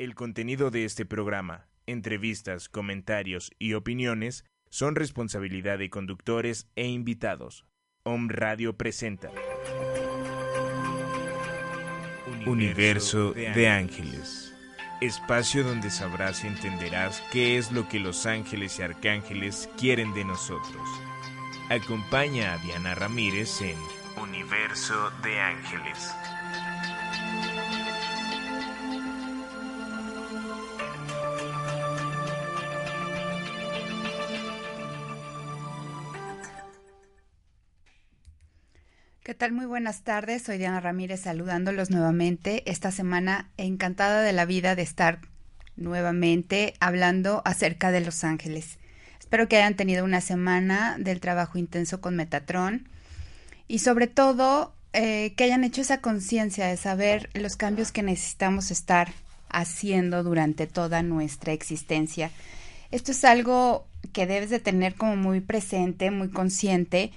El contenido de este programa, entrevistas, comentarios y opiniones son responsabilidad de conductores e invitados. Om Radio presenta Universo de Ángeles. Espacio donde sabrás y entenderás qué es lo que los ángeles y arcángeles quieren de nosotros. Acompaña a Diana Ramírez en Universo de Ángeles. ¿Qué tal? Muy buenas tardes. Soy Diana Ramírez saludándolos nuevamente. Esta semana encantada de la vida de estar nuevamente hablando acerca de Los Ángeles. Espero que hayan tenido una semana del trabajo intenso con Metatron y sobre todo eh, que hayan hecho esa conciencia de saber los cambios que necesitamos estar haciendo durante toda nuestra existencia. Esto es algo que debes de tener como muy presente, muy consciente,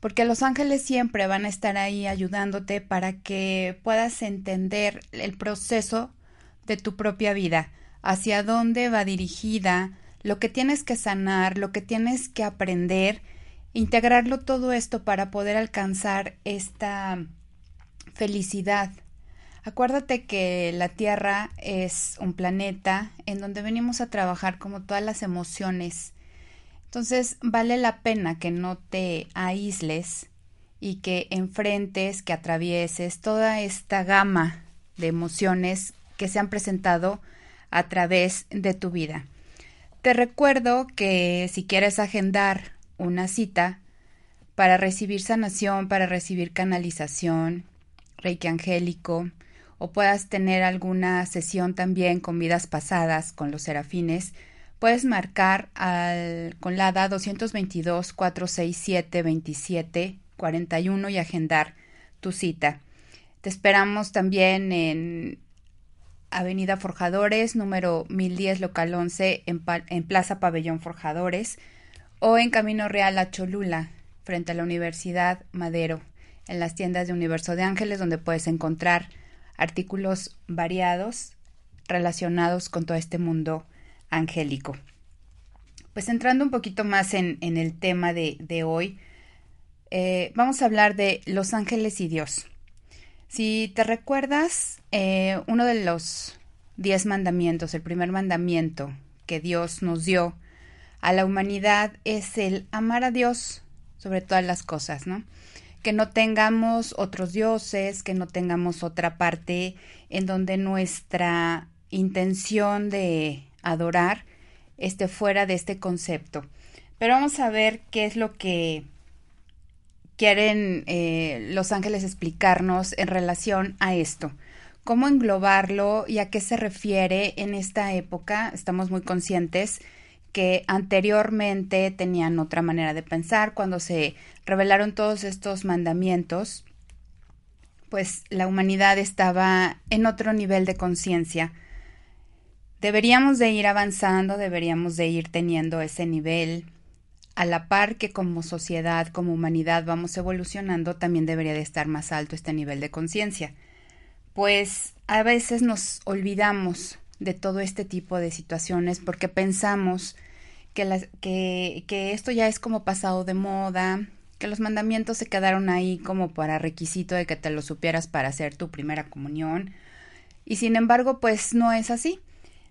porque los ángeles siempre van a estar ahí ayudándote para que puedas entender el proceso de tu propia vida, hacia dónde va dirigida, lo que tienes que sanar, lo que tienes que aprender, integrarlo todo esto para poder alcanzar esta felicidad. Acuérdate que la Tierra es un planeta en donde venimos a trabajar como todas las emociones entonces vale la pena que no te aísles y que enfrentes, que atravieses toda esta gama de emociones que se han presentado a través de tu vida. Te recuerdo que si quieres agendar una cita para recibir sanación, para recibir canalización, reiki angélico, o puedas tener alguna sesión también con vidas pasadas con los serafines, puedes marcar al, con la ADA 222 467 27 41 y agendar tu cita. Te esperamos también en Avenida Forjadores, número 1010, local 11, en, en Plaza Pabellón Forjadores, o en Camino Real a Cholula, frente a la Universidad Madero, en las tiendas de Universo de Ángeles, donde puedes encontrar artículos variados relacionados con todo este mundo angélico. Pues entrando un poquito más en, el tema de, hoy, eh, vamos a hablar de los ángeles y Dios. Si te recuerdas, eh, uno de los diez mandamientos, el primer mandamiento que Dios nos dio a la humanidad es el amar a Dios sobre todas las cosas, ¿no? Que no tengamos otros dioses, que no tengamos otra parte en donde nuestra intención de adorar esté fuera de este concepto. Pero vamos a ver qué es lo que quieren eh, los ángeles explicarnos en relación a esto. ¿Cómo englobarlo y a qué se refiere en esta época? Estamos muy conscientes que anteriormente tenían otra manera de pensar. Cuando se revelaron todos estos mandamientos, pues la humanidad estaba en otro nivel de conciencia Deberíamos de ir avanzando, deberíamos de ir teniendo ese nivel. A la par que como sociedad, como humanidad vamos evolucionando, también debería de estar más alto este nivel de conciencia. Pues a veces nos olvidamos de todo este tipo de situaciones porque pensamos que, que, que esto ya es como pasado de moda, que los mandamientos se quedaron ahí como para requisito de que te lo supieras para hacer tu primera comunión. Y sin embargo, pues no es así.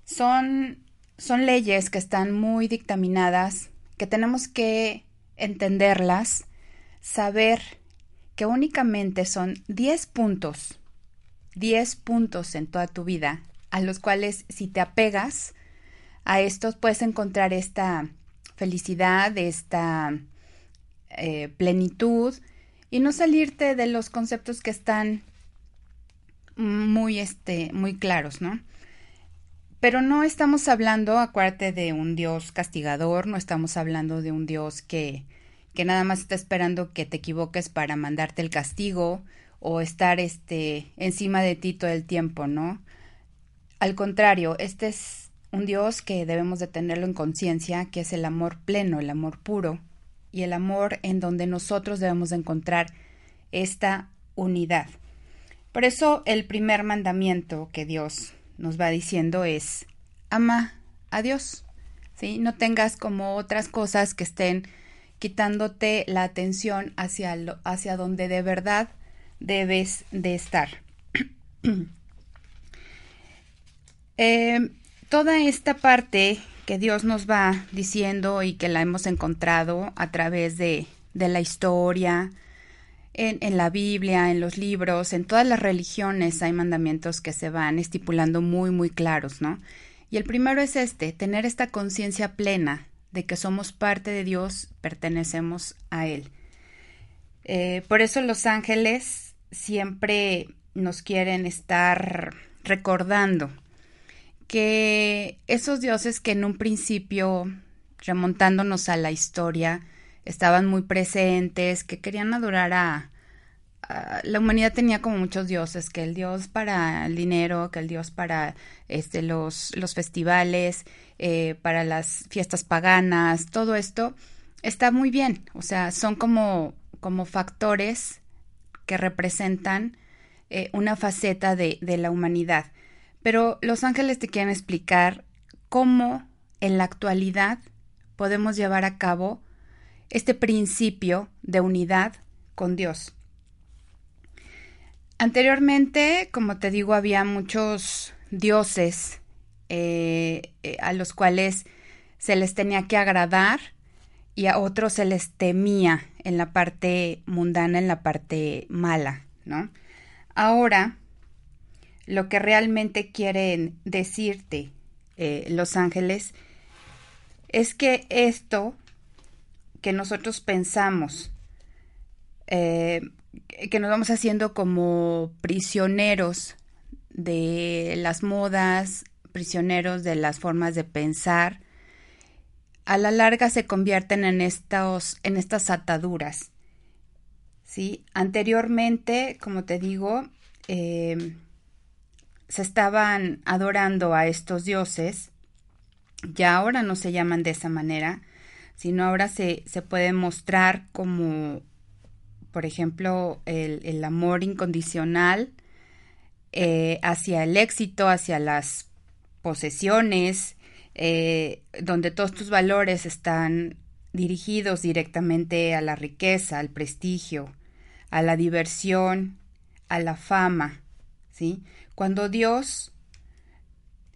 Son, son leyes que están muy dictaminadas, que tenemos que entenderlas, saber que únicamente son 10 puntos, 10 puntos en toda tu vida, a los cuales si te apegas a estos puedes encontrar esta felicidad, esta eh, plenitud y no salirte de los conceptos que están muy, este, muy claros, ¿no? Pero no estamos hablando, acuérdate, de un Dios castigador, no estamos hablando de un Dios que, que nada más está esperando que te equivoques para mandarte el castigo o estar este encima de ti todo el tiempo, ¿no? Al contrario, este es un Dios que debemos de tenerlo en conciencia, que es el amor pleno, el amor puro y el amor en donde nosotros debemos de encontrar esta unidad. Por eso el primer mandamiento que Dios nos va diciendo es ama a Dios. ¿sí? No tengas como otras cosas que estén quitándote la atención hacia, lo, hacia donde de verdad debes de estar. eh, toda esta parte que Dios nos va diciendo y que la hemos encontrado a través de, de la historia, en, la Biblia, en los libros, en todas las religiones hay mandamientos que se van estipulando muy, muy claros, ¿no? Y el primero es este, tener esta conciencia plena de que somos parte de Dios, pertenecemos a Él. Eh, por eso los ángeles siempre nos quieren estar recordando que esos dioses que en un principio, remontándonos a la historia, estaban muy presentes, que querían adorar a, la humanidad tenía como muchos dioses, que el dios para el dinero, que el dios para este los, los festivales, eh, para las fiestas paganas, todo esto está muy bien, o sea, son como, como factores que representan eh, una faceta de, de la humanidad. Pero los ángeles te quieren explicar cómo en la actualidad podemos llevar a cabo este principio de unidad con Dios. Anteriormente, como te digo, había muchos dioses eh, eh, a los cuales se les tenía que agradar y a otros se les temía en la parte mundana, en la parte mala, ¿no? Ahora, lo que realmente quieren decirte eh, los ángeles es que esto que nosotros pensamos, eh, que nos vamos haciendo como prisioneros de las modas, prisioneros de las formas de pensar, a la larga se convierten en, estos, en estas ataduras. ¿sí? Anteriormente, como te digo, eh, se estaban adorando a estos dioses, ya ahora no se llaman de esa manera, sino ahora se, se puede mostrar como, por ejemplo, el, amor incondicional eh, hacia el éxito, hacia las posesiones, eh, donde todos tus valores están dirigidos directamente a la riqueza, al prestigio, a la diversión, a la fama, ¿sí? Cuando Dios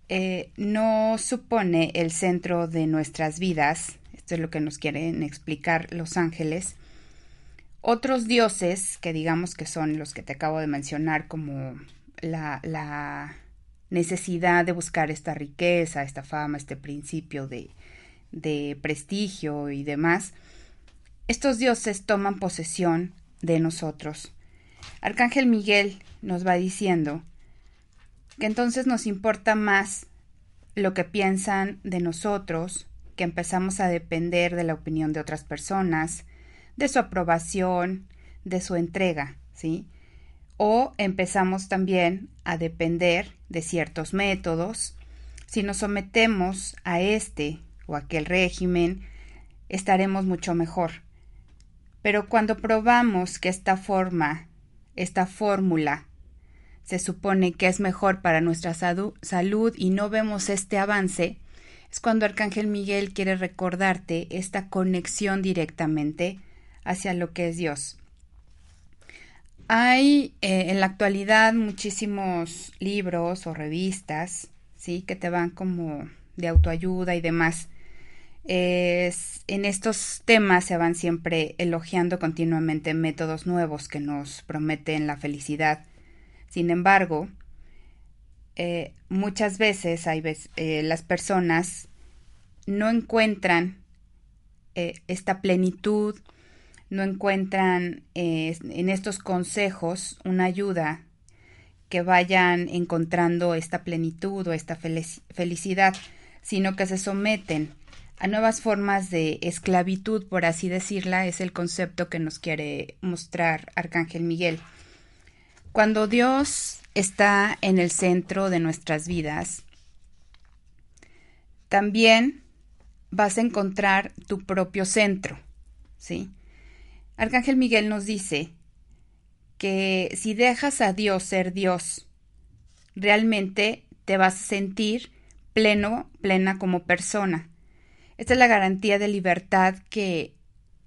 eh, no supone el centro de nuestras vidas, esto es lo que nos quieren explicar los ángeles. Otros dioses, que digamos que son los que te acabo de mencionar, como la, la necesidad de buscar esta riqueza, esta fama, este principio de, de prestigio y demás, estos dioses toman posesión de nosotros. Arcángel Miguel nos va diciendo que entonces nos importa más lo que piensan de nosotros, que empezamos a depender de la opinión de otras personas, de su aprobación, de su entrega, ¿sí? O empezamos también a depender de ciertos métodos. Si nos sometemos a este o aquel régimen, estaremos mucho mejor. Pero cuando probamos que esta forma, esta fórmula, se supone que es mejor para nuestra salud y no vemos este avance, es cuando Arcángel Miguel quiere recordarte esta conexión directamente hacia lo que es Dios. Hay eh, en la actualidad muchísimos libros o revistas, ¿sí? Que te van como de autoayuda y demás. en estos temas se van siempre elogiando continuamente métodos nuevos que nos prometen la felicidad. Sin embargo, eh, muchas veces hay eh, las personas no encuentran eh, esta plenitud, no encuentran en estos consejos una ayuda que vayan encontrando esta plenitud o esta felicidad, sino que se someten a nuevas formas de esclavitud, por así decirla, es el concepto que nos quiere mostrar Arcángel Miguel. Cuando Dios está en el centro de nuestras vidas, también vas a encontrar tu propio centro, ¿sí? Arcángel Miguel nos dice que si dejas a Dios ser Dios, realmente te vas a sentir pleno, plena como persona. Esta es la garantía de libertad que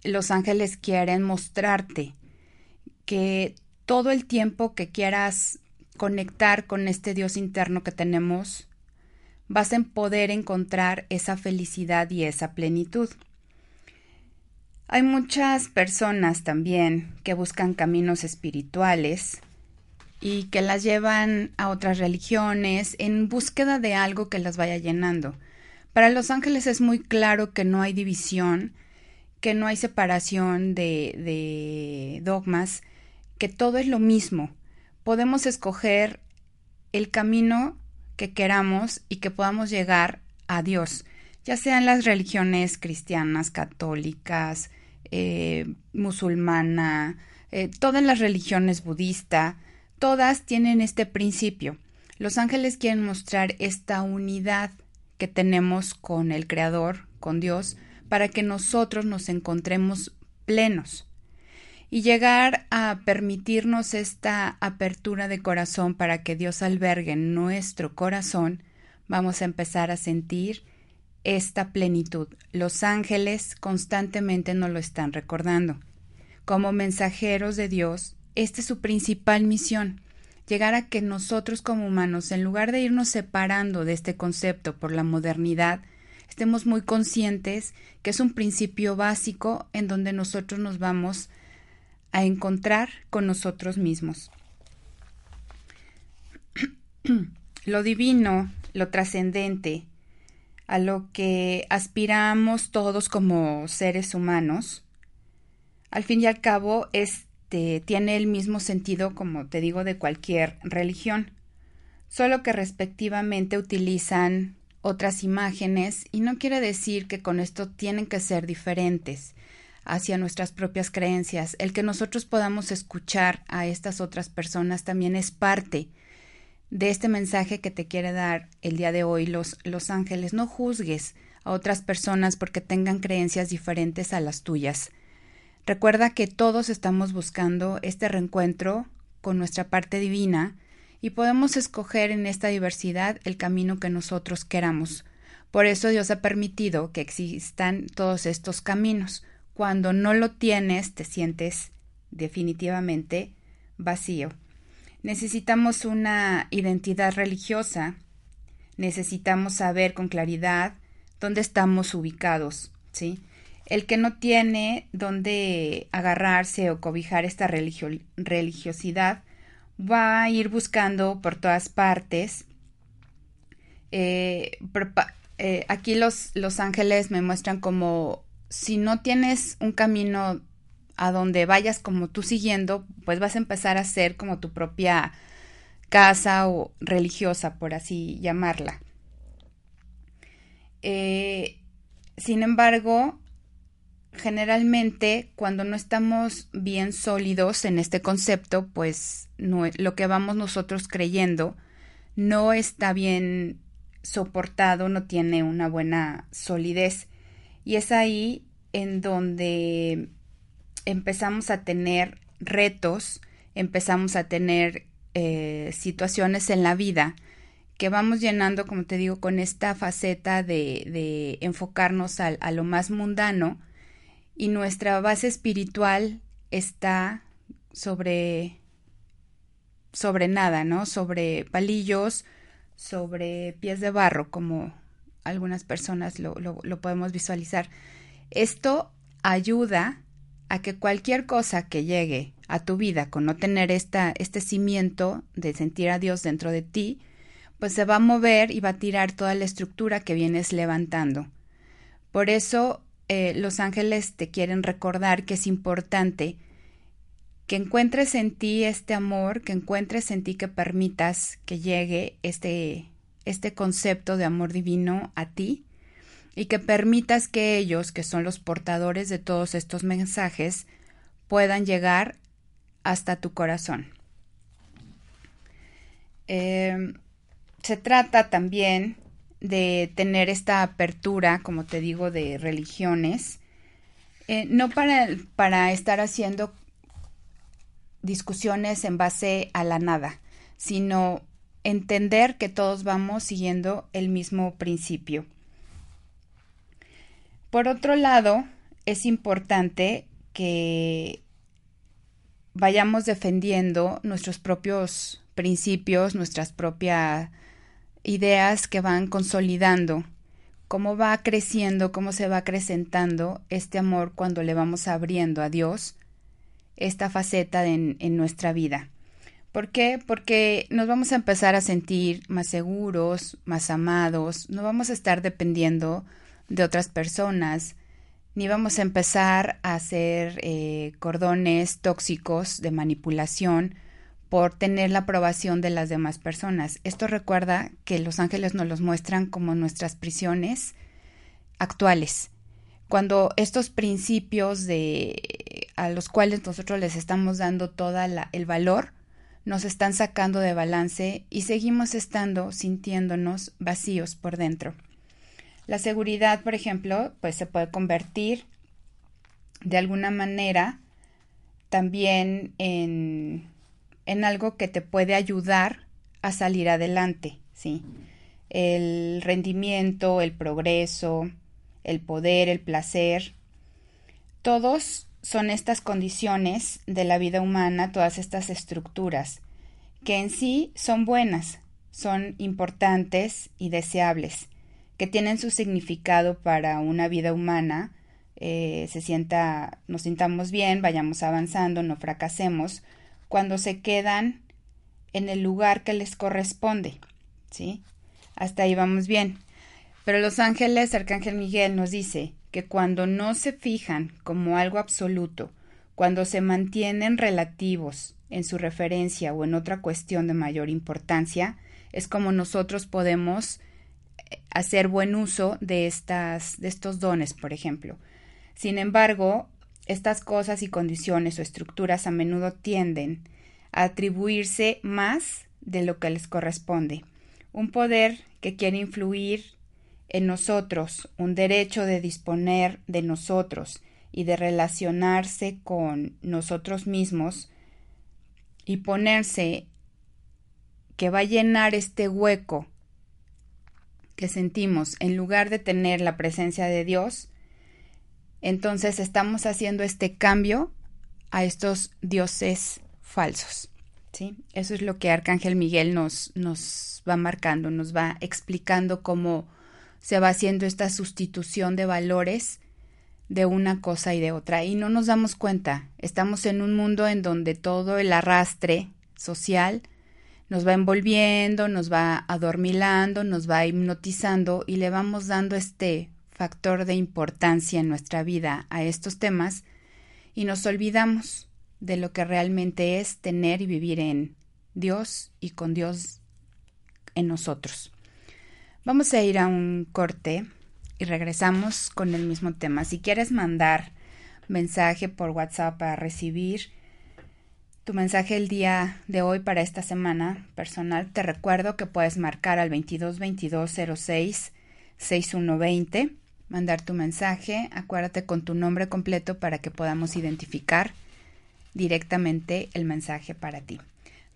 los ángeles quieren mostrarte, que todo el tiempo que quieras conectar con este Dios interno que tenemos, vas a poder encontrar esa felicidad y esa plenitud. Hay muchas personas también que buscan caminos espirituales y que las llevan a otras religiones en búsqueda de algo que las vaya llenando. Para los ángeles es muy claro que no hay división, que no hay separación de, de dogmas, que todo es lo mismo. Podemos escoger el camino que queramos y que podamos llegar a Dios, ya sean las religiones cristianas, católicas, eh, musulmana, eh, todas las religiones budista, todas tienen este principio. Los ángeles quieren mostrar esta unidad que tenemos con el Creador, con Dios, para que nosotros nos encontremos plenos y llegar a permitirnos esta apertura de corazón para que Dios albergue nuestro corazón, vamos a empezar a sentir esta plenitud. Los ángeles constantemente nos lo están recordando. Como mensajeros de Dios, esta es su principal misión, llegar a que nosotros como humanos, en lugar de irnos separando de este concepto por la modernidad, estemos muy conscientes que es un principio básico en donde nosotros nos vamos a encontrar con nosotros mismos. lo divino, lo trascendente, a lo que aspiramos todos como seres humanos, al fin y al cabo, este tiene el mismo sentido, como te digo, de cualquier religión, solo que respectivamente utilizan otras imágenes y no quiere decir que con esto tienen que ser diferentes hacia nuestras propias creencias. El que nosotros podamos escuchar a estas otras personas también es parte de este mensaje que te quiere dar el día de hoy los, los ángeles. No juzgues a otras personas porque tengan creencias diferentes a las tuyas. Recuerda que todos estamos buscando este reencuentro con nuestra parte divina y podemos escoger en esta diversidad el camino que nosotros queramos. Por eso Dios ha permitido que existan todos estos caminos. Cuando no lo tienes, te sientes definitivamente vacío. Necesitamos una identidad religiosa, necesitamos saber con claridad dónde estamos ubicados, ¿sí? El que no tiene dónde agarrarse o cobijar esta religiosidad va a ir buscando por todas partes. Eh, eh, aquí los, los ángeles me muestran como si no tienes un camino a donde vayas como tú siguiendo, pues vas a empezar a ser como tu propia casa o religiosa, por así llamarla. Eh, sin embargo, generalmente cuando no estamos bien sólidos en este concepto, pues lo que vamos nosotros creyendo no está bien soportado, no tiene una buena solidez. Y es ahí en donde empezamos a tener retos, empezamos a tener eh, situaciones en la vida que vamos llenando, como te digo, con esta faceta de, de enfocarnos a, a lo más mundano y nuestra base espiritual está sobre sobre nada, ¿no? Sobre palillos, sobre pies de barro, como algunas personas lo, lo, podemos visualizar. Esto ayuda a que cualquier cosa que llegue a tu vida con no tener esta, este cimiento de sentir a Dios dentro de ti, pues se va a mover y va a tirar toda la estructura que vienes levantando. Por eso eh, los ángeles te quieren recordar que es importante que encuentres en ti este amor, que encuentres en ti que permitas que llegue este, este concepto de amor divino a ti y que permitas que ellos, que son los portadores de todos estos mensajes, puedan llegar hasta tu corazón. Em, se trata también de tener esta apertura, como te digo, de religiones, eh, no para, para estar haciendo discusiones en base a la nada, sino entender que todos vamos siguiendo el mismo principio. Por otro lado, es importante que vayamos defendiendo nuestros propios principios, nuestras propias ideas que van consolidando, cómo va creciendo, cómo se va acrecentando este amor cuando le vamos abriendo a Dios esta faceta en, nuestra vida. ¿Por qué? Porque nos vamos a empezar a sentir más seguros, más amados, no vamos a estar dependiendo de otras personas, ni vamos a empezar a hacer eh, cordones tóxicos de manipulación por tener la aprobación de las demás personas. Esto recuerda que los ángeles nos los muestran como nuestras prisiones actuales. Cuando estos principios de a los cuales nosotros les estamos dando todo el valor, nos están sacando de balance y seguimos estando sintiéndonos vacíos por dentro. La seguridad, por ejemplo, pues se puede convertir de alguna manera también en, en algo que te puede ayudar a salir adelante, ¿sí? El rendimiento, el progreso, el poder, el placer, todos son estas condiciones de la vida humana, todas estas estructuras, que en sí son buenas, son importantes y deseables, que tienen su significado para una vida humana, eh, se sienta, nos sintamos bien, vayamos avanzando, no fracasemos, cuando se quedan en el lugar que les corresponde, ¿sí? Hasta ahí vamos bien. Pero los ángeles, Arcángel Miguel nos dice que cuando no se fijan como algo absoluto, cuando se mantienen relativos en su referencia o en otra cuestión de mayor importancia, es como nosotros podemos eh, hacer buen uso de estas de estos dones, por ejemplo. Sin embargo, estas cosas y condiciones o estructuras a menudo tienden a atribuirse más de lo que les corresponde. Un poder que quiere influir en nosotros un derecho de disponer de nosotros y de relacionarse con nosotros mismos y ponerse que va a llenar este hueco que sentimos en lugar de tener la presencia de Dios, entonces estamos haciendo este cambio a estos dioses falsos. ¿sí? Eso es lo que Arcángel Miguel nos, nos va marcando, nos va explicando cómo se va haciendo esta sustitución de valores de una cosa y de otra y no nos damos cuenta. Estamos en un mundo en donde todo el arrastre social nos va envolviendo, nos va adormilando, nos va hipnotizando y le vamos dando este factor de importancia en nuestra vida a estos temas y nos olvidamos de lo que realmente es tener y vivir en Dios y con Dios en nosotros. Vamos a ir a un corte y regresamos con el mismo tema. Si quieres mandar mensaje por WhatsApp para recibir tu mensaje el día de hoy para esta semana personal, te recuerdo que puedes marcar al 22 22 06 6120, mandar tu mensaje, acuérdate con tu nombre completo para que podamos identificar directamente el mensaje para ti.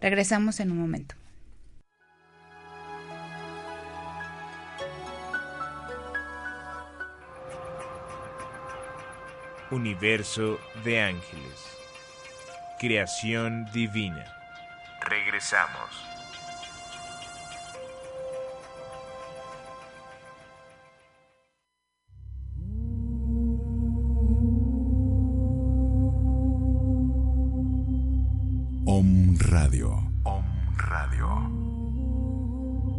Regresamos en un momento. Universo de ángeles. Creación divina. Regresamos. Om Radio. Om Radio.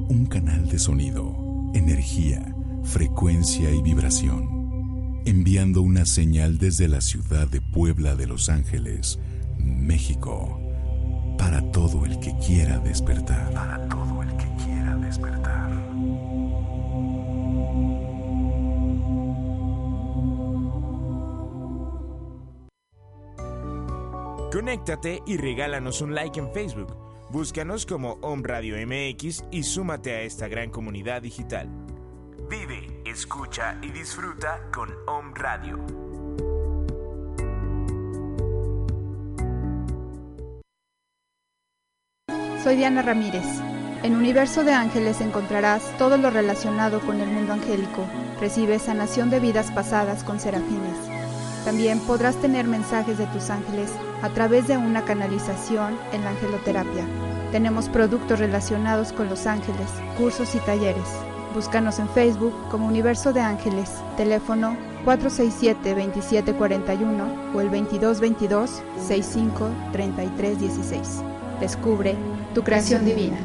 Un canal de sonido, energía, frecuencia y vibración enviando una señal desde la ciudad de Puebla de Los Ángeles México, para todo el que quiera despertar. Para todo el que quiera despertar. Conéctate y regálanos un like en Facebook. Búscanos como Om Radio MX y súmate a esta gran comunidad digital. Escucha y disfruta con Om Radio. Soy Diana Ramírez. En Universo de Ángeles encontrarás todo lo relacionado con el mundo angélico. Recibe sanación de vidas pasadas con serafines. También podrás tener mensajes de tus ángeles a través de una canalización en la angeloterapia. Tenemos productos relacionados con los ángeles, cursos y talleres. Búscanos en Facebook como Universo de Ángeles, teléfono 467-2741 o el 2222-653316. Descubre tu creación divina.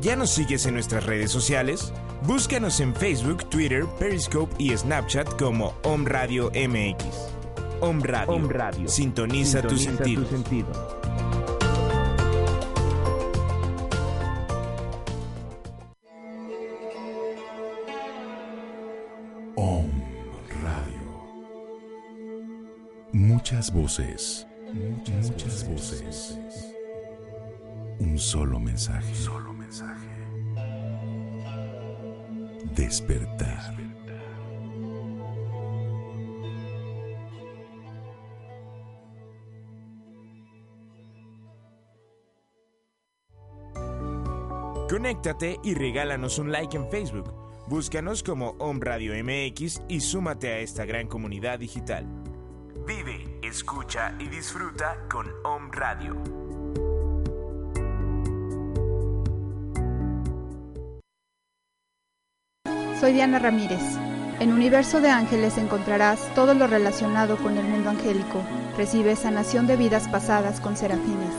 ¿Ya nos sigues en nuestras redes sociales? Búscanos en Facebook, Twitter, Periscope y Snapchat como Om Radio MX. Om Radio. Sintoniza, tu sentido. Om Muchas voces. Muchas, voces. Un solo mensaje. Solo mensaje. Despertar. Conéctate y regálanos un like en Facebook. Búscanos como Om Radio MX y súmate a esta gran comunidad digital. Vive, escucha y disfruta con Om Radio. Soy Diana Ramírez. En Universo de Ángeles encontrarás todo lo relacionado con el mundo angélico. Recibe sanación de vidas pasadas con serafines.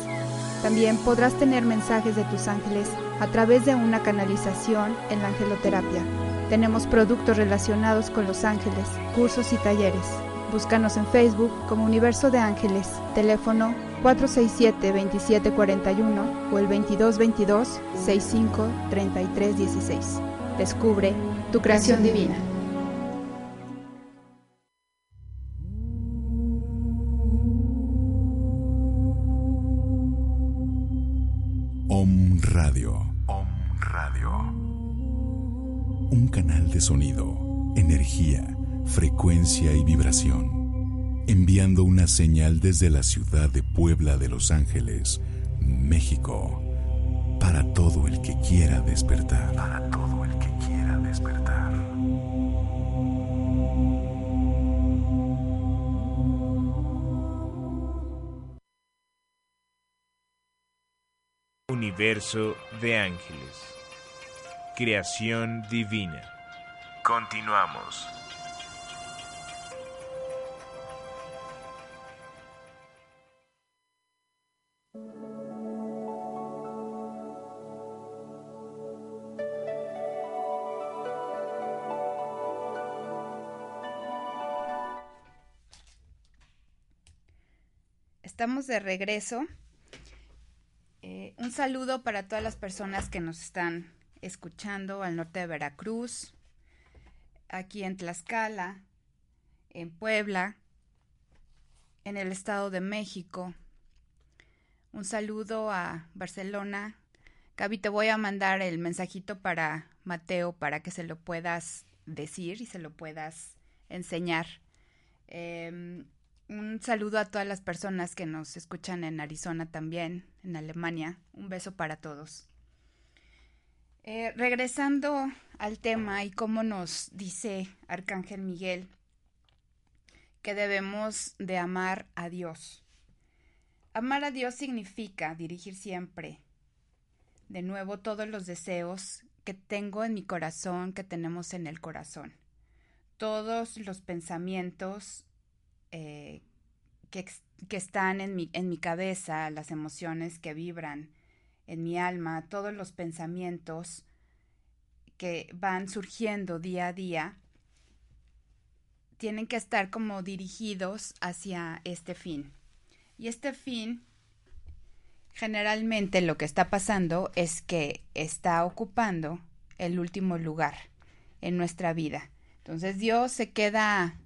También podrás tener mensajes de tus ángeles a través de una canalización en la angeloterapia. Tenemos productos relacionados con los ángeles, cursos y talleres. Búscanos en Facebook como Universo de Ángeles, teléfono 467-2741 o el 2222-653316. Descubre tu creación divina. Om Radio. Om Radio. Un canal de sonido, energía, frecuencia y vibración. Enviando una señal desde la ciudad de Puebla de Los Ángeles, México. Para todo el que quiera despertar. Para todo el que quiera despertar. Universo de ángeles. Creación divina. Continuamos. Estamos de regreso. Eh, un saludo para todas las personas que nos están escuchando al norte de Veracruz, aquí en Tlaxcala, en Puebla, en el Estado de México. Un saludo a Barcelona. Gaby, te voy a mandar el mensajito para Mateo para que se lo puedas decir y se lo puedas enseñar. Eh, un saludo a todas las personas que nos escuchan en Arizona también, en Alemania. Un beso para todos. Eh, regresando al tema y cómo nos dice Arcángel Miguel que debemos de amar a Dios. Amar a Dios significa dirigir siempre, de nuevo, todos los deseos que tengo en mi corazón, que tenemos en el corazón. Todos los pensamientos eh, que, que, están en mi, en mi cabeza, las emociones que vibran en mi alma, todos los pensamientos que van surgiendo día a día, tienen que estar como dirigidos hacia este fin. Y este fin, generalmente lo que está pasando es que está ocupando el último lugar en nuestra vida. Entonces Dios se queda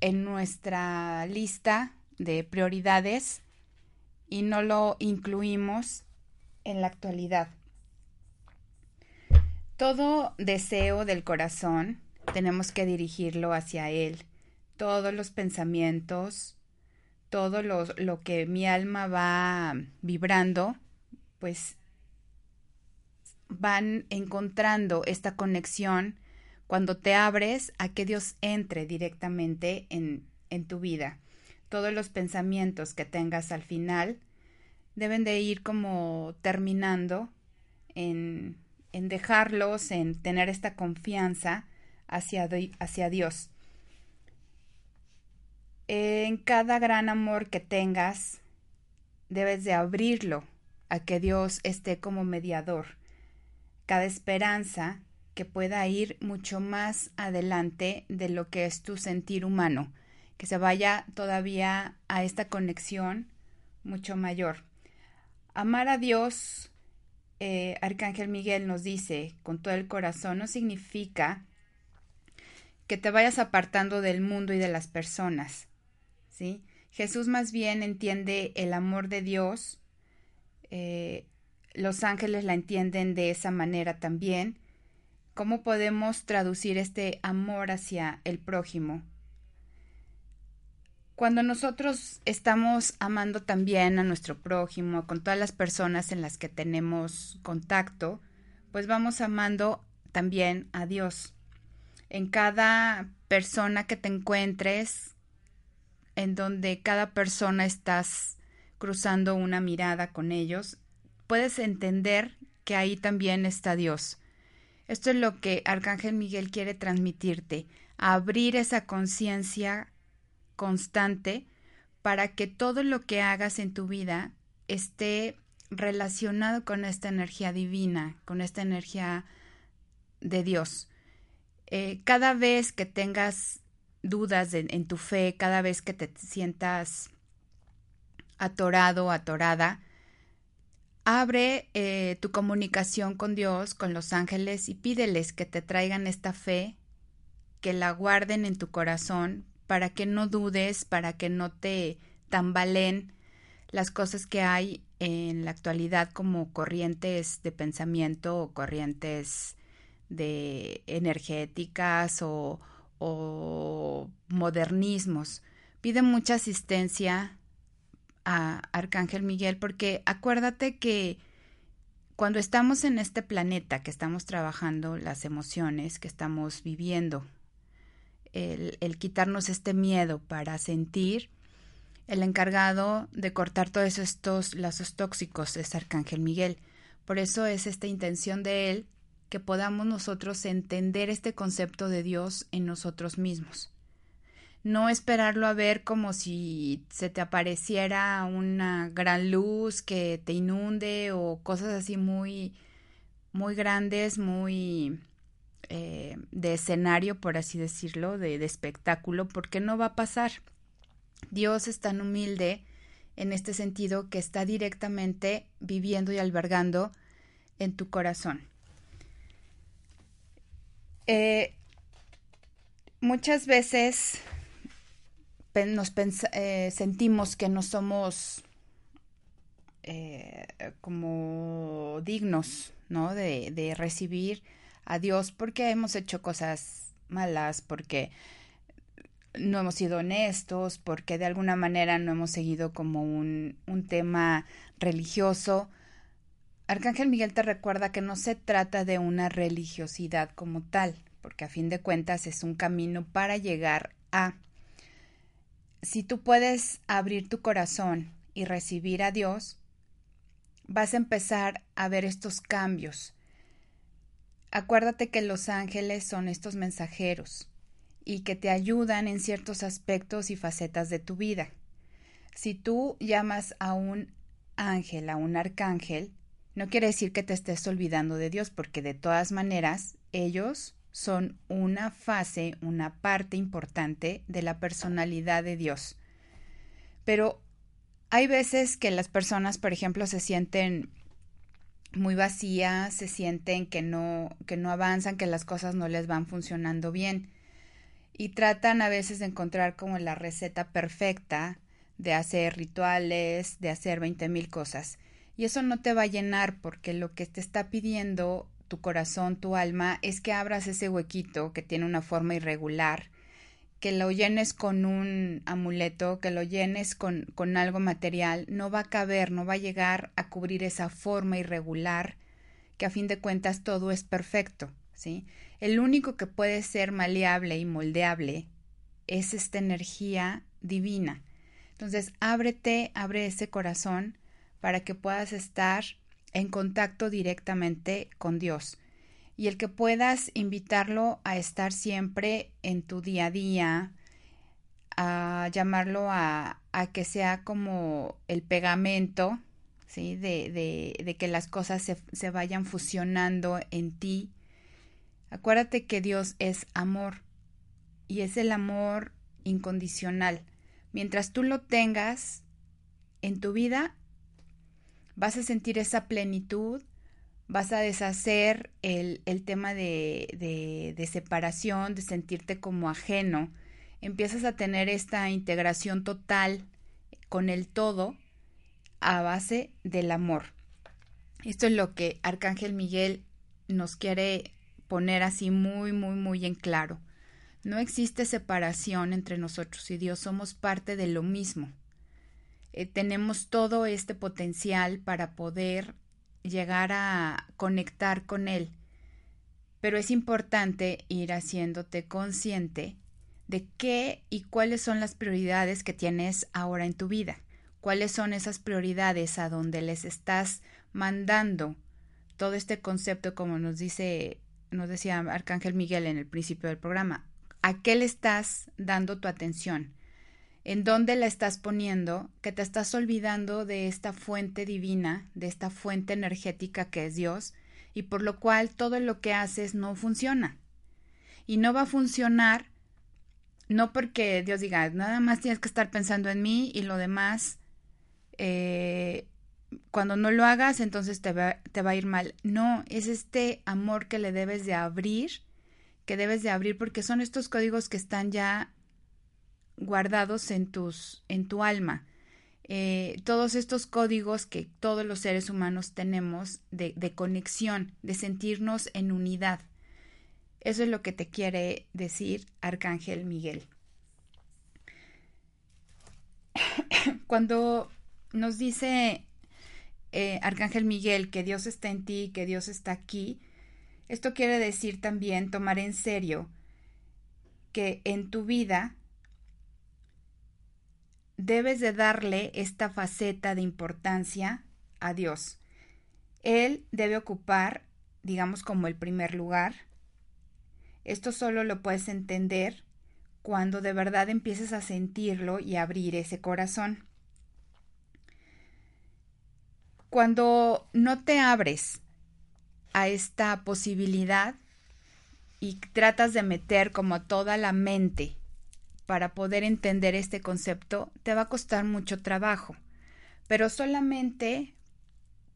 en nuestra lista de prioridades y no lo incluimos en la actualidad. Todo deseo del corazón tenemos que dirigirlo hacia Él. Todos los pensamientos, todo lo, lo que mi alma va vibrando, pues van encontrando esta conexión cuando te abres a que Dios entre directamente en, en tu vida. Todos los pensamientos que tengas al final deben de ir como terminando en, en dejarlos, en tener esta confianza hacia, hacia Dios. En cada gran amor que tengas, debes de abrirlo a que Dios esté como mediador. Cada esperanza que pueda ir mucho más adelante de lo que es tu sentir humano, que se vaya todavía a esta conexión mucho mayor. Amar a Dios, eh, Arcángel Miguel nos dice con todo el corazón, no significa que te vayas apartando del mundo y de las personas. ¿sí? Jesús más bien entiende el amor de Dios. Eh, los ángeles la entienden de esa manera también. ¿Cómo podemos traducir este amor hacia el prójimo? Cuando nosotros estamos amando también a nuestro prójimo, con todas las personas en las que tenemos contacto, pues vamos amando también a Dios en cada persona que te encuentres, en donde cada persona estás cruzando una mirada con ellos, puedes entender que ahí también está Dios. Esto es lo que Arcángel Miguel quiere transmitirte, abrir esa conciencia constante para que todo lo que hagas en tu vida esté relacionado con esta energía divina, con esta energía de Dios. Eh, cada vez que tengas dudas en tu fe, cada vez que te sientas atorado, atorada, abre eh, tu comunicación con Dios, con los ángeles y pídeles que te traigan esta fe, que la guarden en tu corazón para que no dudes, para que no te tambalen las cosas que hay en la actualidad como corrientes de pensamiento o corrientes de energéticas o, o modernismos. Pide mucha asistencia a Arcángel Miguel porque acuérdate que cuando estamos en este planeta, que estamos trabajando las emociones, que estamos viviendo, el, el quitarnos este miedo para sentir, el encargado de cortar todos estos lazos tóxicos es Arcángel Miguel. Por eso es esta intención de él que podamos nosotros entender este concepto de Dios en nosotros mismos. No esperarlo a ver como si se te apareciera una gran luz que te inunde o cosas así muy, muy grandes, muy eh, de escenario, por así decirlo, de, espectáculo, porque no va a pasar. Dios es tan humilde en este sentido que está directamente viviendo y albergando en tu corazón. Eh, muchas veces nos eh, sentimos que no somos eh, como dignos, ¿no? De, de, recibir a Dios porque hemos hecho cosas malas, porque no hemos sido honestos, porque de alguna manera no hemos seguido como un, un tema religioso Arcángel Miguel te recuerda que no se trata de una religiosidad como tal, porque a fin de cuentas es un camino para llegar a... Si tú puedes abrir tu corazón y recibir a Dios, vas a empezar a ver estos cambios. Acuérdate que los ángeles son estos mensajeros y que te ayudan en ciertos aspectos y facetas de tu vida. Si tú llamas a un ángel, a un arcángel, no quiere decir que te estés olvidando de Dios, porque de todas maneras ellos son una fase, una parte importante de la personalidad de Dios. Pero hay veces que las personas, por ejemplo, se sienten muy vacías, se sienten que no, que no avanzan, que las cosas no les van funcionando bien. Y tratan a veces de encontrar como la receta perfecta de hacer rituales, de hacer veinte mil cosas. Y eso no te va a llenar porque lo que te está pidiendo tu corazón, tu alma, es que abras ese huequito que tiene una forma irregular, que lo llenes con un amuleto, que lo llenes con, con algo material, no va a caber, no va a llegar a cubrir esa forma irregular, que a fin de cuentas todo es perfecto, ¿sí? El único que puede ser maleable y moldeable es esta energía divina. Entonces, ábrete, abre ese corazón para que puedas estar en contacto directamente con Dios y el que puedas invitarlo a estar siempre en tu día a día, a llamarlo a, a que sea como el pegamento, ¿sí? De, de, que las cosas se, se vayan fusionando en ti. Acuérdate que Dios es amor y es el amor incondicional. Mientras tú lo tengas en tu vida, vas a sentir esa plenitud, vas a deshacer el, el tema de, de, de, separación, de sentirte como ajeno, empiezas a tener esta integración total con el todo a base del amor. Esto es lo que Arcángel Miguel nos quiere poner así muy, muy, muy en claro. No existe separación entre nosotros y Dios, somos parte de lo mismo. Eh, tenemos todo este potencial para poder llegar a conectar con Él. Pero es importante ir haciéndote consciente de qué y cuáles son las prioridades que tienes ahora en tu vida. Cuáles son esas prioridades a donde les estás mandando todo este concepto, como nos dice, nos decía Arcángel Miguel en el principio del programa. ¿A qué le estás dando tu atención? En dónde la estás poniendo, que te estás olvidando de esta fuente divina, de esta fuente energética que es Dios, y por lo cual todo lo que haces no funciona. Y no va a funcionar no porque Dios diga, nada más tienes que estar pensando en mí y lo demás, eh, cuando no lo hagas, entonces te va, te va a ir mal. No, es este amor que le debes de abrir, que debes de abrir porque son estos códigos que están ya guardados en, tus, en tu alma. Eh, todos estos códigos que todos los seres humanos tenemos de, conexión, de sentirnos en unidad. Eso es lo que te quiere decir Arcángel Miguel. Cuando nos dice eh, Arcángel Miguel que Dios está en ti, que Dios está aquí, esto quiere decir también tomar en serio que en tu vida debes de darle esta faceta de importancia a Dios. Él debe ocupar, digamos, como el primer lugar. Esto solo lo puedes entender cuando de verdad empieces a sentirlo y abrir ese corazón. Cuando no te abres a esta posibilidad y tratas de meter como toda la mente para poder entender este concepto te va a costar mucho trabajo, pero solamente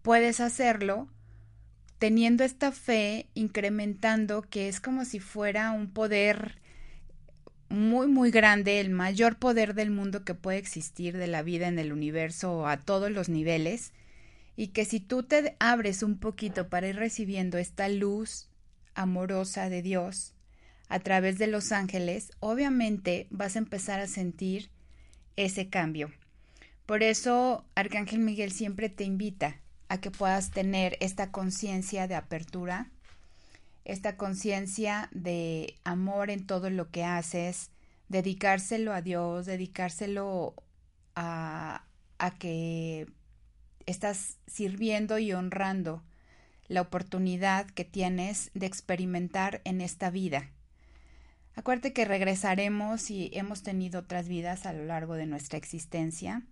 puedes hacerlo teniendo esta fe, incrementando que es como si fuera un poder muy, muy grande, el mayor poder del mundo que puede existir de la vida en el universo a todos los niveles, y que si tú te abres un poquito para ir recibiendo esta luz amorosa de Dios, a través de los ángeles, obviamente vas a empezar a sentir ese cambio. Por eso Arcángel Miguel siempre te invita a que puedas tener esta conciencia de apertura, esta conciencia de amor en todo lo que haces, dedicárselo a Dios, dedicárselo a, a que estás sirviendo y honrando la oportunidad que tienes de experimentar en esta vida. Acuérdate que regresaremos y hemos tenido otras vidas a lo largo de nuestra existencia,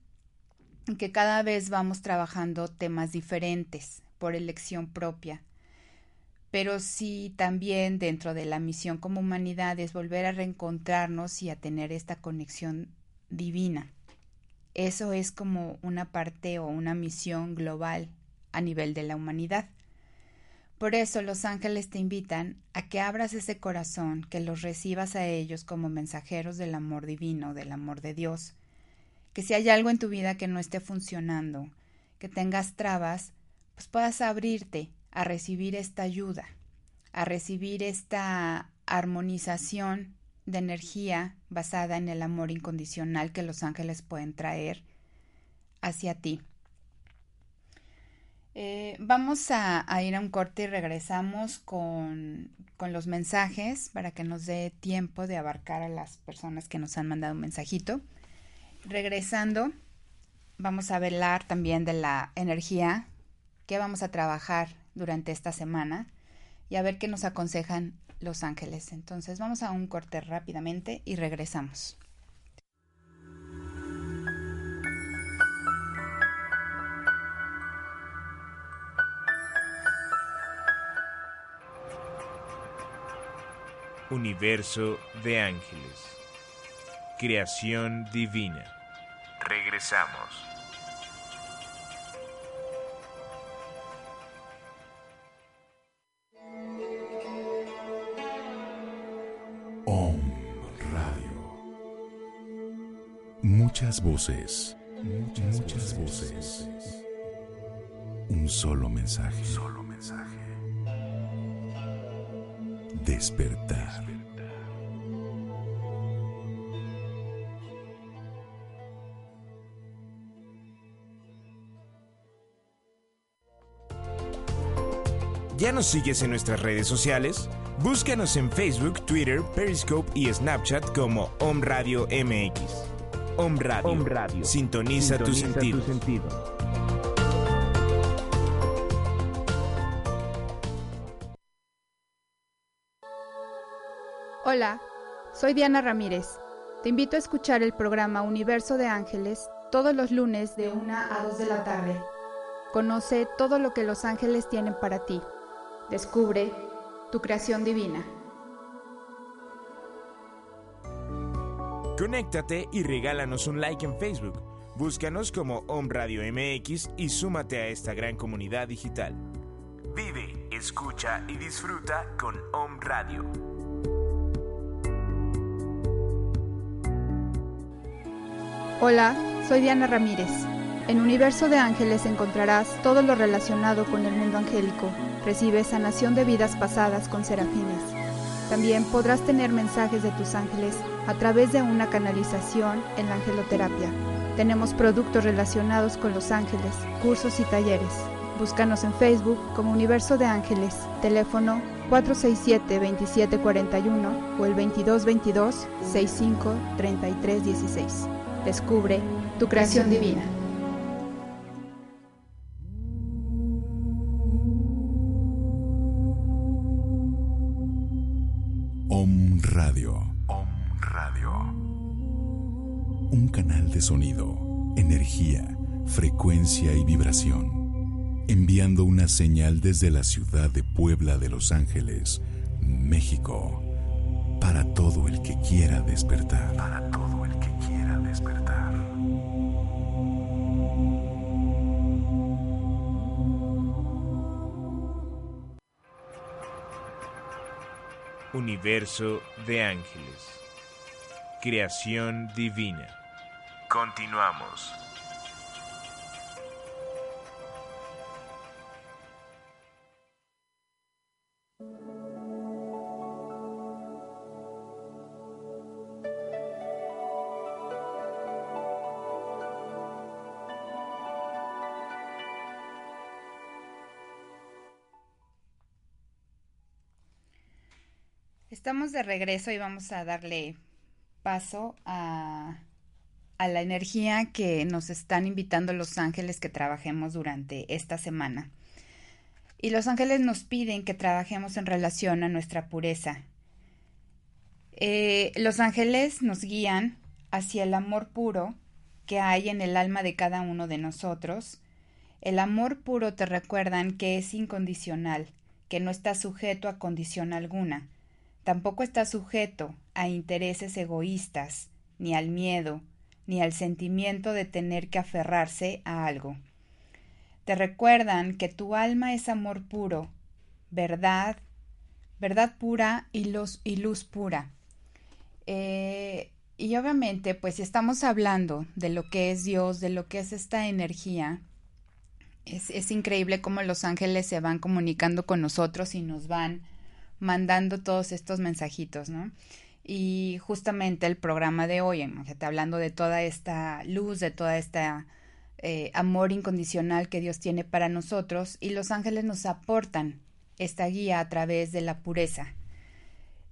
y que cada vez vamos trabajando temas diferentes por elección propia. pero sí también dentro de la misión como humanidad es volver a reencontrarnos y a tener esta conexión divina. Eso es como una parte o una misión global a nivel de la humanidad. Por eso los ángeles te invitan a que abras ese corazón, que los recibas a ellos como mensajeros del amor divino, del amor de Dios, que si hay algo en tu vida que no esté funcionando, que tengas trabas, pues puedas abrirte a recibir esta ayuda, a recibir esta armonización de energía basada en el amor incondicional que los ángeles pueden traer hacia ti. Eh, vamos a, ir a un corte y regresamos con, con, los mensajes para que nos dé tiempo de abarcar a las personas que nos han mandado un mensajito. Regresando, vamos a velar también de la energía que vamos a trabajar durante esta semana y a ver qué nos aconsejan los ángeles. Entonces vamos a un corte rápidamente y regresamos. Universo de ángeles. Creación divina. Regresamos. Muchas voces, muchas, voces. Un solo mensaje. Solo mensaje. Despertar. ¿Ya nos sigues en nuestras redes sociales? Búscanos en Facebook, Twitter, Periscope y Snapchat como Om Radio MX. Om Radio. Sintoniza, tu, sentido. Hola, soy Diana Ramírez. Te invito a escuchar el programa Universo de Ángeles todos los lunes de 1 a 2 de la tarde. Conoce todo lo que los ángeles tienen para ti. Descubre tu creación divina. Conéctate y regálanos un like en Facebook. Búscanos como Om Radio MX y súmate a esta gran comunidad digital. Vive, escucha y disfruta con Om Radio. Hola, soy Diana Ramírez. En Universo de Ángeles encontrarás todo lo relacionado con el mundo angélico. Recibe sanación de vidas pasadas con serafines también podrás tener mensajes de tus ángeles a través de una canalización en la angeloterapia. Tenemos productos relacionados con los ángeles, cursos y talleres. Búscanos en Facebook como Universo de Ángeles, teléfono 467-2741 o el 2222-653316. Descubre tu creación divina. Radio. Om Radio. Un canal de sonido, energía, frecuencia y vibración. Enviando una señal desde la ciudad de Puebla de Los Ángeles, México. Para todo el que quiera despertar. Para todo despertar. Universo de ángeles. Creación divina. Continuamos. De regreso y vamos a darle paso a, a la energía que nos están invitando los ángeles que trabajemos durante esta semana. Y los ángeles nos piden que trabajemos en relación a nuestra pureza. Eh, los ángeles nos guían hacia el amor puro que hay en el alma de cada uno de nosotros. El amor puro te recuerdan que es incondicional, que no está sujeto a condición alguna, tampoco está sujeto a intereses egoístas, ni al miedo, ni al sentimiento de tener que aferrarse a algo. Te recuerdan que tu alma es amor puro, verdad, verdad pura y luz, y luz pura. Eh, y obviamente, pues si estamos hablando de lo que es Dios, de lo que es esta energía, es, es increíble cómo los ángeles se van comunicando con nosotros y nos van mandando todos estos mensajitos, ¿no? Y justamente el programa de hoy, imagínate, hablando de toda esta luz, de toda esta eh, amor incondicional que Dios tiene para nosotros, y los ángeles nos aportan esta guía a través de la pureza.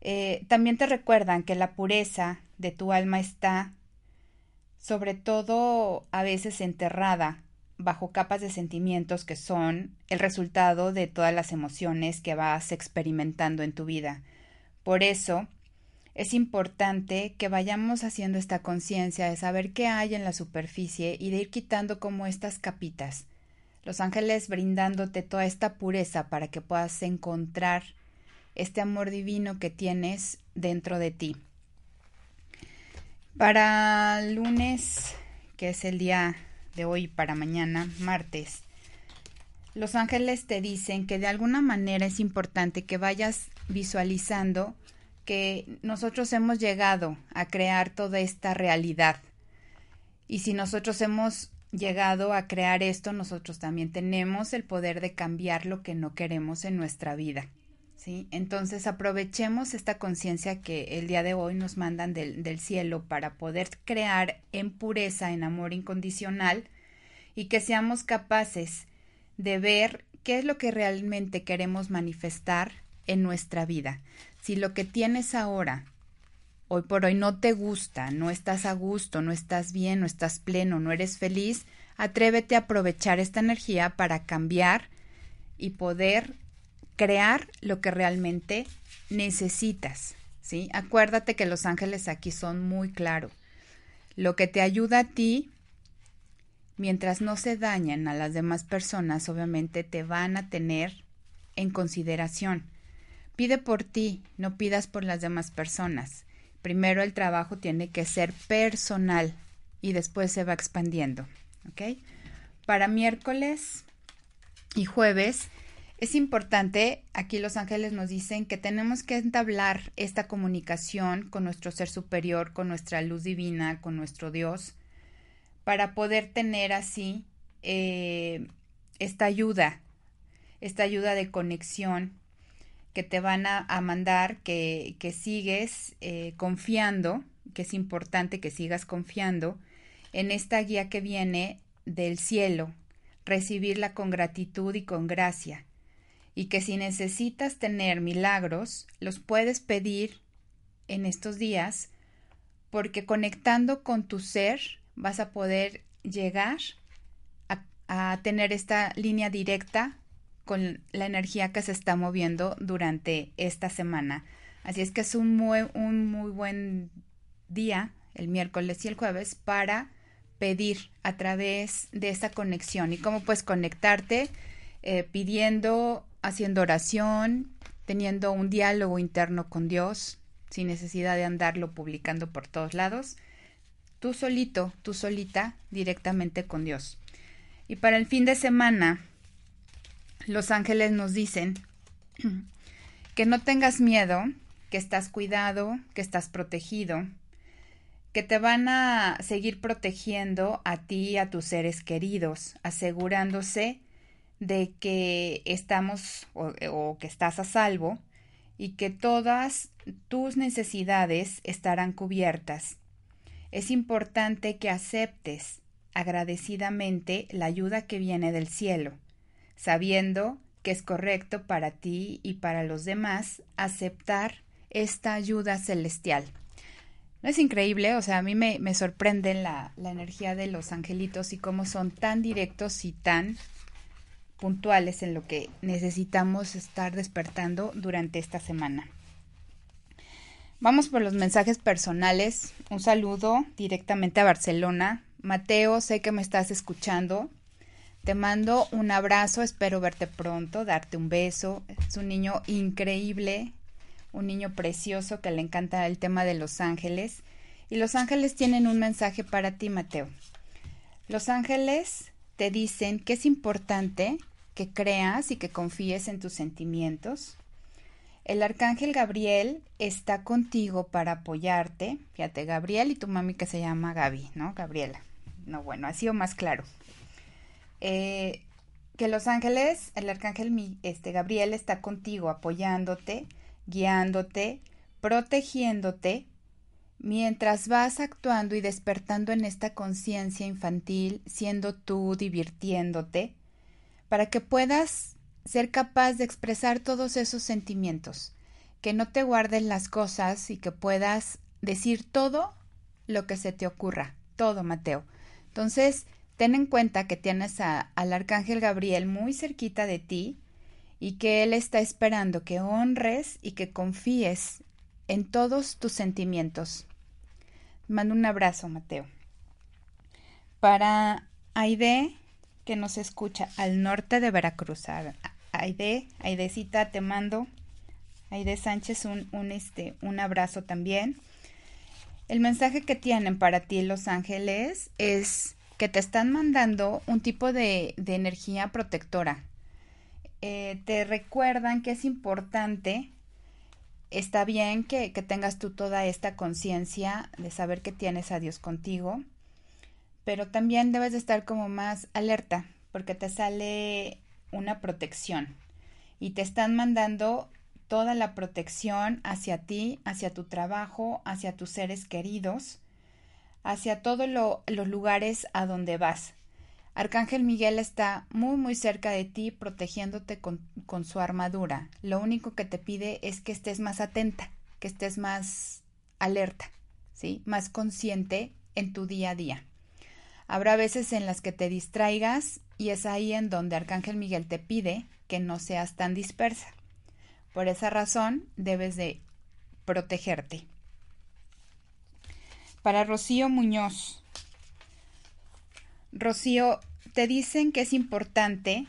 Eh, también te recuerdan que la pureza de tu alma está sobre todo a veces enterrada bajo capas de sentimientos que son el resultado de todas las emociones que vas experimentando en tu vida. Por eso, es importante que vayamos haciendo esta conciencia de saber qué hay en la superficie y de ir quitando como estas capitas. Los ángeles brindándote toda esta pureza para que puedas encontrar este amor divino que tienes dentro de ti. Para lunes, que es el día de hoy, para mañana, martes, los ángeles te dicen que de alguna manera es importante que vayas visualizando que nosotros hemos llegado a crear toda esta realidad. Y si nosotros hemos llegado a crear esto, nosotros también tenemos el poder de cambiar lo que no queremos en nuestra vida. Entonces aprovechemos esta conciencia que el día de hoy nos mandan del, del cielo para poder crear en pureza, en amor incondicional, y que seamos capaces de ver qué es lo que realmente queremos manifestar en nuestra vida. Si lo que tienes ahora, hoy por hoy, no te gusta, no estás a gusto, no estás bien, no estás pleno, no eres feliz, atrévete a aprovechar esta energía para cambiar y poder crear lo que realmente necesitas. ¿sí? Acuérdate que los ángeles aquí son muy claros. Lo que te ayuda a ti, mientras no se dañen a las demás personas, obviamente te van a tener en consideración. Pide por ti, no pidas por las demás personas. Primero el trabajo tiene que ser personal y después se va expandiendo. Para miércoles y jueves es importante, aquí los ángeles nos dicen que tenemos que entablar esta comunicación con nuestro ser superior, con nuestra luz divina, con nuestro Dios, para poder tener así eh, esta ayuda, esta ayuda de conexión que te van a, mandar, que, que sigues eh, confiando, que es importante que sigas confiando en esta guía que viene del cielo, recibirla con gratitud y con gracia, y que si necesitas tener milagros, los puedes pedir en estos días, porque conectando con tu ser vas a poder llegar a, tener esta línea directa con la energía que se está moviendo durante esta semana. Así es que es un muy, un muy buen día, el miércoles y el jueves, para pedir a través de esta conexión. ¿Y cómo puedes conectarte? Eh, pidiendo, haciendo oración, teniendo un diálogo interno con Dios, sin necesidad de andarlo publicando por todos lados. Tú solito, tú solita, directamente con Dios. Y para el fin de semana, los ángeles nos dicen que no tengas miedo, que estás cuidado, que estás protegido, que te van a seguir protegiendo a ti y a tus seres queridos, asegurándose de que estamos o, que estás a salvo y que todas tus necesidades estarán cubiertas. Es importante que aceptes agradecidamente la ayuda que viene del cielo sabiendo que es correcto para ti y para los demás aceptar esta ayuda celestial. ¿No es increíble? O sea, a mí me, me sorprende la, la energía de los angelitos y cómo son tan directos y tan puntuales en lo que necesitamos estar despertando durante esta semana. Vamos por los mensajes personales. Un saludo directamente a Barcelona. Mateo, sé que me estás escuchando. Te mando un abrazo, espero verte pronto, darte un beso. Es un niño increíble, un niño precioso que le encanta el tema de los ángeles. Y los ángeles tienen un mensaje para ti, Mateo. Los ángeles te dicen que es importante que creas y que confíes en tus sentimientos. El arcángel Gabriel está contigo para apoyarte. Fíjate, Gabriel y tu mami que se llama Gaby, ¿no? Gabriela. No, bueno, así o más claro. Eh, que los ángeles, el arcángel este, Gabriel está contigo apoyándote, guiándote, protegiéndote, mientras vas actuando y despertando en esta conciencia infantil, siendo tú, divirtiéndote, para que puedas ser capaz de expresar todos esos sentimientos, que no te guardes las cosas y que puedas decir todo lo que se te ocurra, todo, Mateo. Entonces, ten en cuenta que tienes al arcángel Gabriel muy cerquita de ti y que él está esperando que honres y que confíes en todos tus sentimientos. Mando un abrazo, Mateo. Para Aide, que nos escucha al norte de Veracruz. Aide, Aidecita, te mando. Aide Sánchez, un, un, este, un abrazo también. El mensaje que tienen para ti Los Ángeles es que te están mandando un tipo de, de energía protectora. Eh, te recuerdan que es importante, está bien que, que tengas tú toda esta conciencia de saber que tienes a Dios contigo, pero también debes de estar como más alerta porque te sale una protección y te están mandando toda la protección hacia ti, hacia tu trabajo, hacia tus seres queridos, hacia todos los lugares a donde vas. Arcángel Miguel está muy muy cerca de ti protegiéndote con, con su armadura. Lo único que te pide es que estés más atenta, que estés más alerta, ¿sí? Más consciente en tu día a día. Habrá veces en las que te distraigas y es ahí en donde Arcángel Miguel te pide que no seas tan dispersa. Por esa razón debes de protegerte. Para Rocío Muñoz. Rocío, te dicen que es importante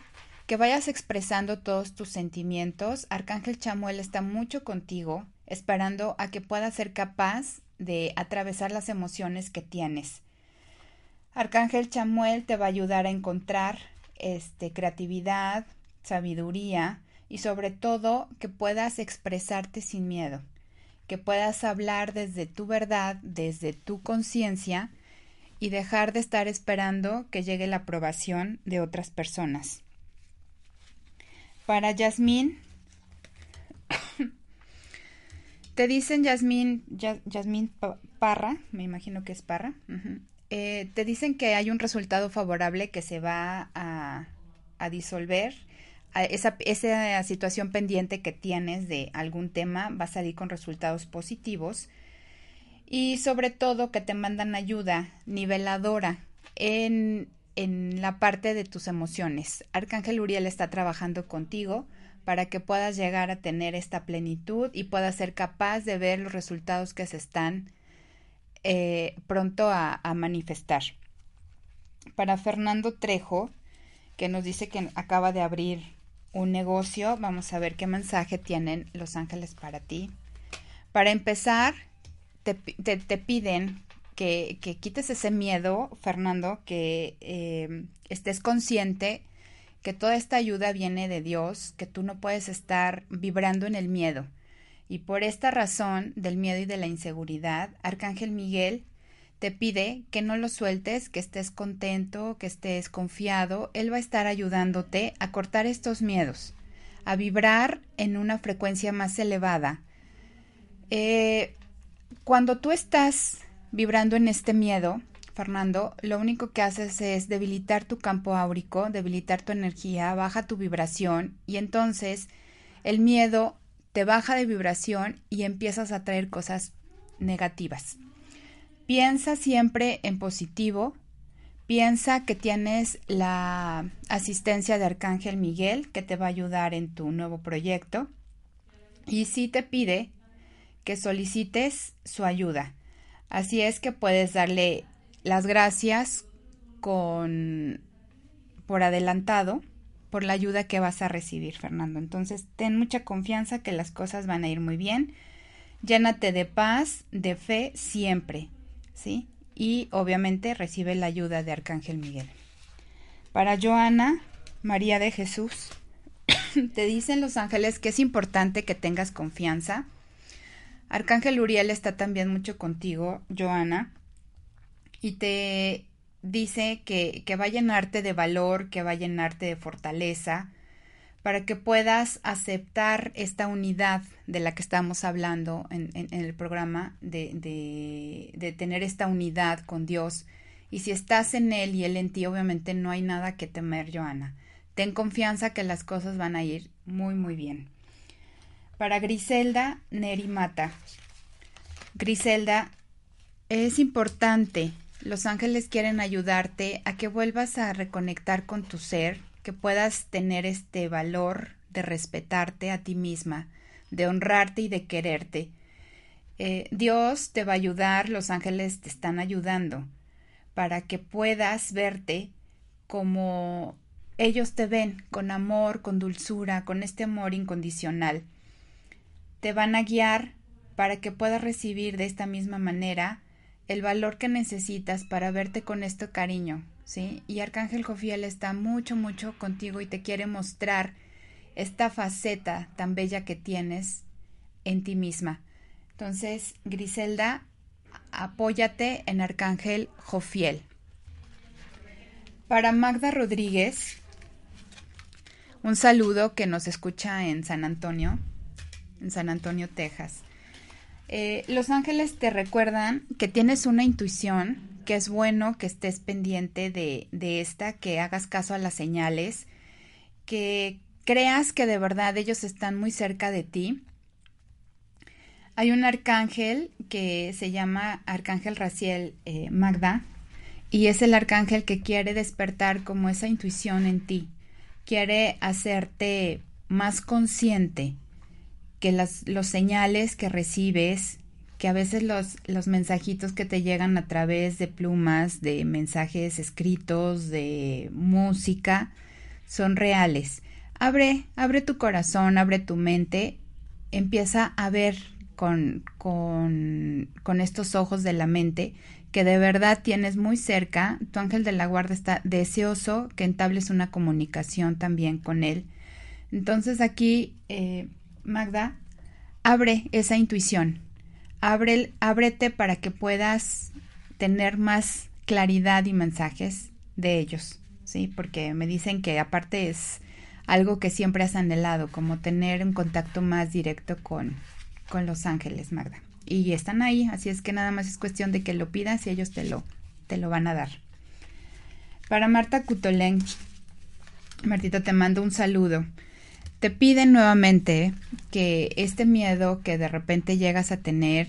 que vayas expresando todos tus sentimientos. Arcángel Chamuel está mucho contigo, esperando a que puedas ser capaz de atravesar las emociones que tienes. Arcángel Chamuel te va a ayudar a encontrar este, creatividad, sabiduría y sobre todo que puedas expresarte sin miedo, que puedas hablar desde tu verdad, desde tu conciencia y dejar de estar esperando que llegue la aprobación de otras personas. Para Yasmín, te dicen Yasmín, Yasmín Parra, me imagino que es Parra, eh, te dicen que hay un resultado favorable que se va a, disolver. esa, esa situación pendiente que tienes de algún tema va a salir con resultados positivos. Y sobre todo que te mandan ayuda niveladora en, en la parte de tus emociones. Arcángel Uriel está trabajando contigo para que puedas llegar a tener esta plenitud y puedas ser capaz de ver los resultados que se están eh, pronto a, manifestar. Para Fernando Trejo, que nos dice que acaba de abrir un negocio, vamos a ver qué mensaje tienen los ángeles para ti. Para empezar, te, piden que, quites ese miedo, Fernando, que eh, estés consciente que toda esta ayuda viene de Dios, que tú no puedes estar vibrando en el miedo. Y por esta razón del miedo y de la inseguridad, Arcángel Miguel te pide que no lo sueltes, que estés contento, que estés confiado. Él va a estar ayudándote a cortar estos miedos, a vibrar en una frecuencia más elevada. Eh, cuando tú estás vibrando en este miedo, Fernando, lo único que haces es debilitar tu campo áurico, debilitar tu energía, baja tu vibración y entonces el miedo te baja de vibración y empiezas a traer cosas negativas. Piensa siempre en positivo, piensa que tienes la asistencia de Arcángel Miguel que te va a ayudar en tu nuevo proyecto y sí te pide que solicites su ayuda. Así es que puedes darle las gracias con por adelantado por la ayuda que vas a recibir, Fernando. Entonces, ten mucha confianza que las cosas van a ir muy bien. Llénate de paz, de fe siempre, ¿sí? Y obviamente recibe la ayuda de Arcángel Miguel. Para Joana, María de Jesús, te dicen los ángeles que es importante que tengas confianza. Arcángel Uriel está también mucho contigo, Joana, y te dice que, que va a llenarte de valor, que va a llenarte de fortaleza, para que puedas aceptar esta unidad de la que estamos hablando en, en, el programa, de, de, de, tener esta unidad con Dios. Y si estás en Él y Él en ti, obviamente no hay nada que temer, Joana. Ten confianza que las cosas van a ir muy, muy bien. Para Griselda Nerimata. Griselda, es importante los ángeles quieren ayudarte a que vuelvas a reconectar con tu ser, que puedas tener este valor de respetarte a ti misma, de honrarte y de quererte. Eh, Dios te va a ayudar, los ángeles te están ayudando para que puedas verte como ellos te ven, con amor, con dulzura, con este amor incondicional. Te van a guiar para que puedas recibir de esta misma manera el valor que necesitas para verte con este cariño, ¿sí? Y Arcángel Jofiel está mucho, mucho contigo y te quiere mostrar esta faceta tan bella que tienes en ti misma. Entonces, Griselda, apóyate en Arcángel Jofiel. Para Magda Rodríguez, un saludo que nos escucha en San Antonio, en San Antonio, Texas. Eh, los ángeles te recuerdan que tienes una intuición, que es bueno que estés pendiente de, esta, que hagas caso a las señales, que creas que de verdad ellos están muy cerca de ti. Hay un arcángel que se llama Arcángel Raciel eh, Magda y es el arcángel que quiere despertar como esa intuición en ti, quiere hacerte más consciente que las, los señales que recibes, que a veces los, los mensajitos que te llegan a través de plumas, de mensajes escritos, de música, son reales. Abre, abre tu corazón, abre tu mente, empieza a ver con, con, con estos ojos de la mente que de verdad tienes muy cerca, tu ángel de la guarda está deseoso que entables una comunicación también con él. Entonces aquí eh, Magda, abre esa intuición, abre, ábrete para que puedas tener más claridad y mensajes de ellos, ¿sí? Porque me dicen que aparte es algo que siempre has anhelado, como tener un contacto más directo con, con los ángeles, Magda. Y están ahí, así es que nada más es cuestión de que lo pidas y ellos te lo, te lo van a dar. Para Marta Cutolén, Martita, te mando un saludo te piden nuevamente que este miedo que de repente llegas a tener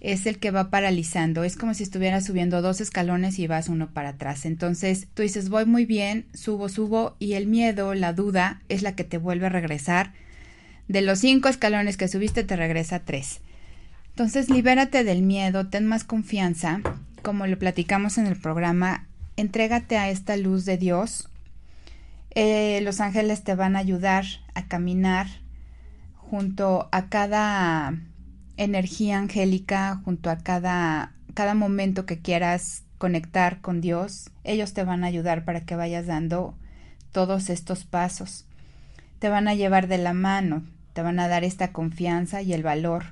es el que va paralizando. Es como si estuvieras subiendo dos escalones y vas uno para atrás. Entonces tú dices, voy muy bien, subo, subo, y el miedo, la duda, es la que te vuelve a regresar. De los cinco escalones que subiste, te regresa tres. Entonces libérate del miedo, ten más confianza. Como lo platicamos en el programa, entrégate a esta luz de Dios eh, los ángeles te van a ayudar a caminar junto a cada energía angélica, junto a cada, cada momento que quieras conectar con Dios. Ellos te van a ayudar para que vayas dando todos estos pasos. Te van a llevar de la mano, te van a dar esta confianza y el valor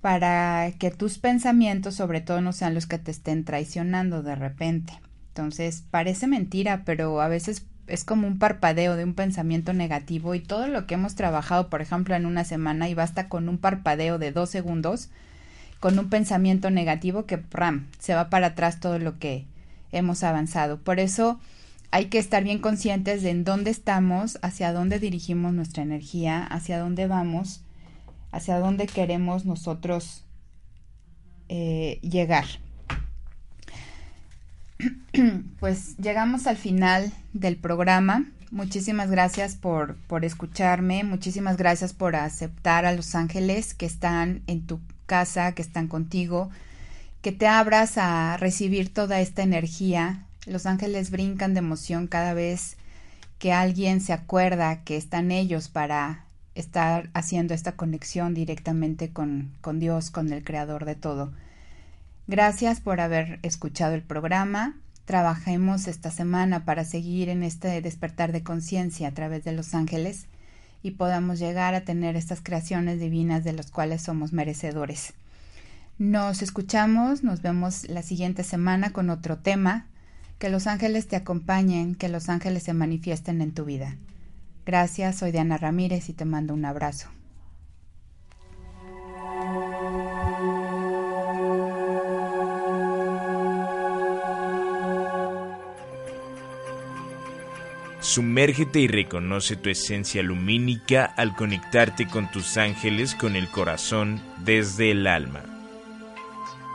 para que tus pensamientos sobre todo no sean los que te estén traicionando de repente. Entonces, parece mentira, pero a veces es como un parpadeo de un pensamiento negativo y todo lo que hemos trabajado, por ejemplo, en una semana y basta con un parpadeo de dos segundos, con un pensamiento negativo que ram, se va para atrás todo lo que hemos avanzado. Por eso hay que estar bien conscientes de en dónde estamos, hacia dónde dirigimos nuestra energía, hacia dónde vamos, hacia dónde queremos nosotros eh, llegar. pues llegamos al final del programa. Muchísimas gracias por, por escucharme, muchísimas gracias por aceptar a los ángeles que están en tu casa, que están contigo, que te abras a recibir toda esta energía. Los ángeles brincan de emoción cada vez que alguien se acuerda que están ellos para estar haciendo esta conexión directamente con, con Dios, con el Creador de todo. Gracias por haber escuchado el programa. Trabajemos esta semana para seguir en este despertar de conciencia a través de los ángeles y podamos llegar a tener estas creaciones divinas de las cuales somos merecedores. Nos escuchamos, nos vemos la siguiente semana con otro tema. Que los ángeles te acompañen, que los ángeles se manifiesten en tu vida. Gracias, soy Diana Ramírez y te mando un abrazo. Sumérgete y reconoce tu esencia lumínica al conectarte con tus ángeles con el corazón desde el alma.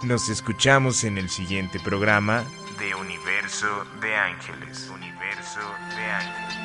Nos escuchamos en el siguiente programa de Universo de Ángeles. Universo de Ángeles.